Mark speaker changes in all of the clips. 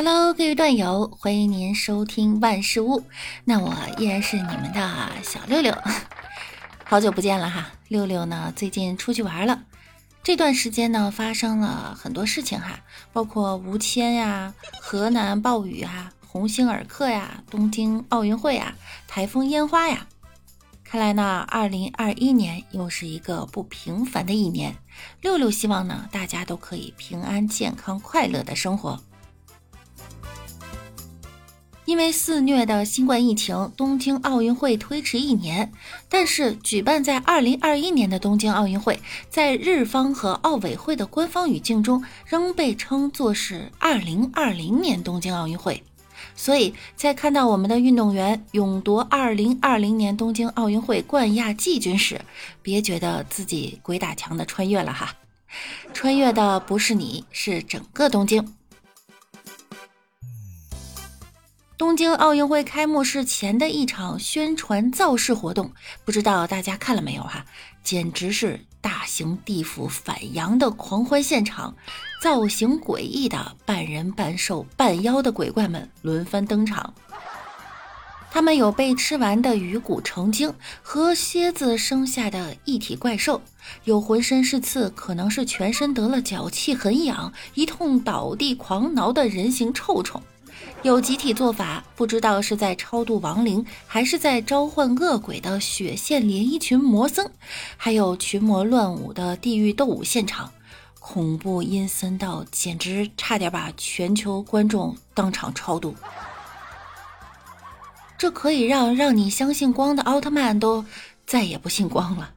Speaker 1: Hello，各位段友，欢迎您收听万事屋。那我依然是你们的小六六，好久不见了哈。六六呢，最近出去玩了，这段时间呢，发生了很多事情哈，包括吴谦呀、河南暴雨啊、鸿星尔克呀、东京奥运会啊、台风烟花呀。看来呢，二零二一年又是一个不平凡的一年。六六希望呢，大家都可以平安、健康、快乐的生活。因为肆虐的新冠疫情，东京奥运会推迟一年。但是，举办在二零二一年的东京奥运会，在日方和奥委会的官方语境中，仍被称作是二零二零年东京奥运会。所以在看到我们的运动员勇夺二零二零年东京奥运会冠亚季军时，别觉得自己鬼打墙的穿越了哈，穿越的不是你，是整个东京。东京奥运会开幕式前的一场宣传造势活动，不知道大家看了没有哈？简直是大型地府反阳的狂欢现场，造型诡异的半人半兽半妖的鬼怪们轮番登场。他们有被吃完的鱼骨成精和蝎子生下的异体怪兽，有浑身是刺，可能是全身得了脚气很痒，一通倒地狂挠的人形臭虫。有集体做法，不知道是在超度亡灵，还是在召唤恶鬼的血线连衣裙魔僧，还有群魔乱舞的地狱斗舞现场，恐怖阴森到简直差点把全球观众当场超度。这可以让让你相信光的奥特曼都再也不信光了。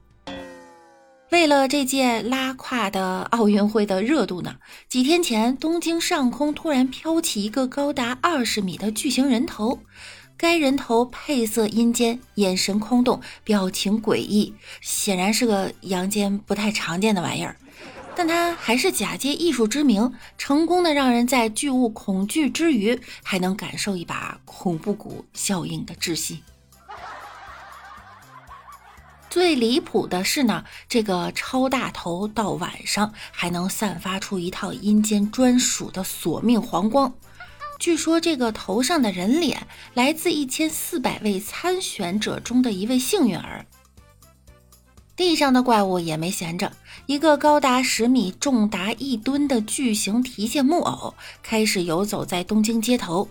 Speaker 1: 为了这届拉胯的奥运会的热度呢，几天前东京上空突然飘起一个高达二十米的巨型人头，该人头配色阴间，眼神空洞，表情诡异，显然是个阳间不太常见的玩意儿。但他还是假借艺术之名，成功的让人在巨物恐惧之余，还能感受一把恐怖谷效应的窒息。最离谱的是呢，这个超大头到晚上还能散发出一套阴间专属的索命黄光。据说这个头上的人脸来自一千四百位参选者中的一位幸运儿。地上的怪物也没闲着，一个高达十米、重达一吨的巨型提线木偶开始游走在东京街头。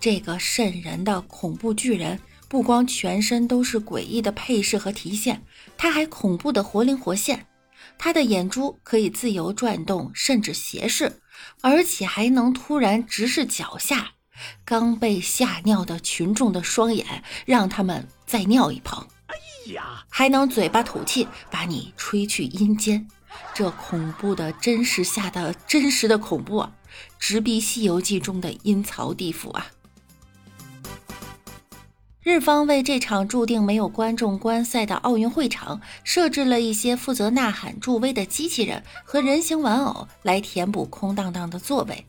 Speaker 1: 这个瘆人的恐怖巨人。不光全身都是诡异的配饰和提线，他还恐怖的活灵活现。他的眼珠可以自由转动，甚至斜视，而且还能突然直视脚下。刚被吓尿的群众的双眼，让他们再尿一泡。哎呀，还能嘴巴吐气，把你吹去阴间。这恐怖的真实下的真实的恐怖啊，直逼《西游记》中的阴曹地府啊！日方为这场注定没有观众观赛的奥运会场设置了一些负责呐喊助威的机器人和人形玩偶，来填补空荡荡的座位。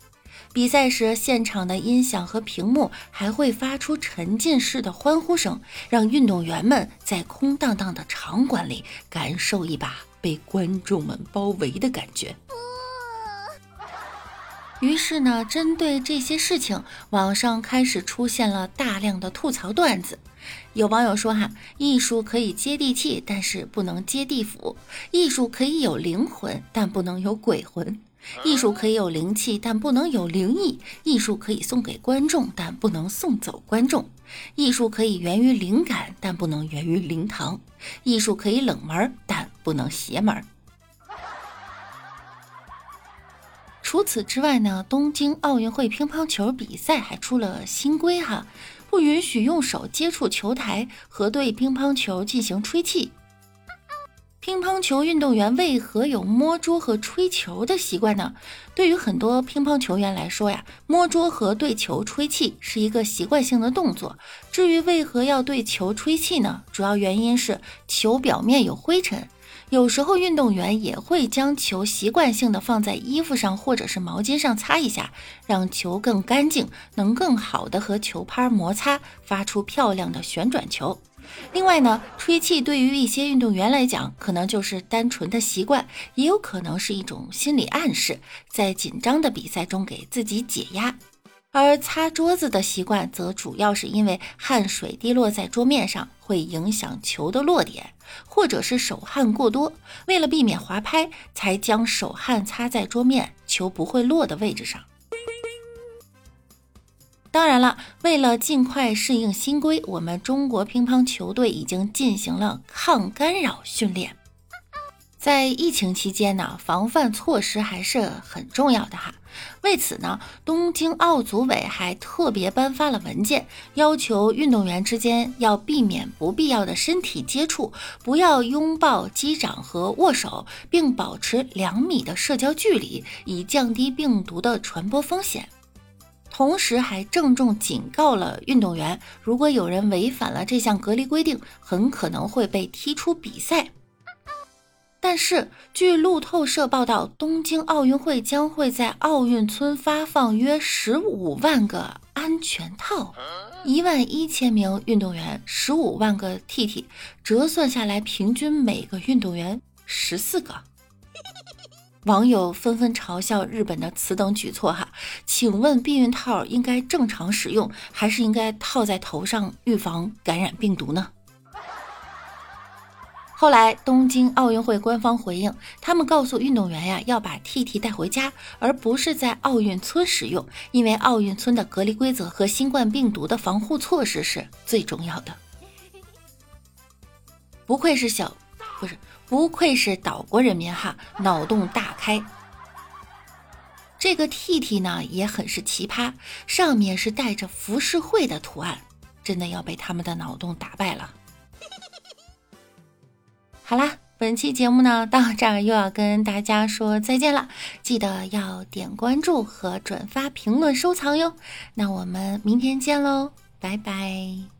Speaker 1: 比赛时，现场的音响和屏幕还会发出沉浸式的欢呼声，让运动员们在空荡荡的场馆里感受一把被观众们包围的感觉。于是呢，针对这些事情，网上开始出现了大量的吐槽段子。有网友说：“哈，艺术可以接地气，但是不能接地府；艺术可以有灵魂，但不能有鬼魂；艺术可以有灵气，但不能有灵异；艺术可以送给观众，但不能送走观众；艺术可以源于灵感，但不能源于灵堂；艺术可以冷门，但不能邪门。”除此之外呢，东京奥运会乒乓球比赛还出了新规哈，不允许用手接触球台和对乒乓球进行吹气。乒乓球运动员为何有摸桌和吹球的习惯呢？对于很多乒乓球员来说呀，摸桌和对球吹气是一个习惯性的动作。至于为何要对球吹气呢？主要原因是球表面有灰尘。有时候运动员也会将球习惯性的放在衣服上或者是毛巾上擦一下，让球更干净，能更好的和球拍摩擦，发出漂亮的旋转球。另外呢，吹气对于一些运动员来讲，可能就是单纯的习惯，也有可能是一种心理暗示，在紧张的比赛中给自己解压。而擦桌子的习惯则主要是因为汗水滴落在桌面上会影响球的落点，或者是手汗过多，为了避免滑拍，才将手汗擦在桌面球不会落的位置上。当然了，为了尽快适应新规，我们中国乒乓球队已经进行了抗干扰训练。在疫情期间呢，防范措施还是很重要的哈。为此呢，东京奥组委还特别颁发了文件，要求运动员之间要避免不必要的身体接触，不要拥抱、击掌和握手，并保持两米的社交距离，以降低病毒的传播风险。同时还郑重警告了运动员，如果有人违反了这项隔离规定，很可能会被踢出比赛。但是，据路透社报道，东京奥运会将会在奥运村发放约十五万个安全套，一万一千名运动员，十五万个 TT，折算下来，平均每个运动员十四个。网友纷纷嘲笑日本的此等举措，哈，请问避孕套应该正常使用，还是应该套在头上预防感染病毒呢？后来东京奥运会官方回应，他们告诉运动员呀，要把 TT 带回家，而不是在奥运村使用，因为奥运村的隔离规则和新冠病毒的防护措施是最重要的。不愧是小，不是。不愧是岛国人民哈，脑洞大开。这个 T T 呢也很是奇葩，上面是带着浮世绘的图案，真的要被他们的脑洞打败了。好啦，本期节目呢到这儿又要跟大家说再见了，记得要点关注和转发、评论、收藏哟。那我们明天见喽，拜拜。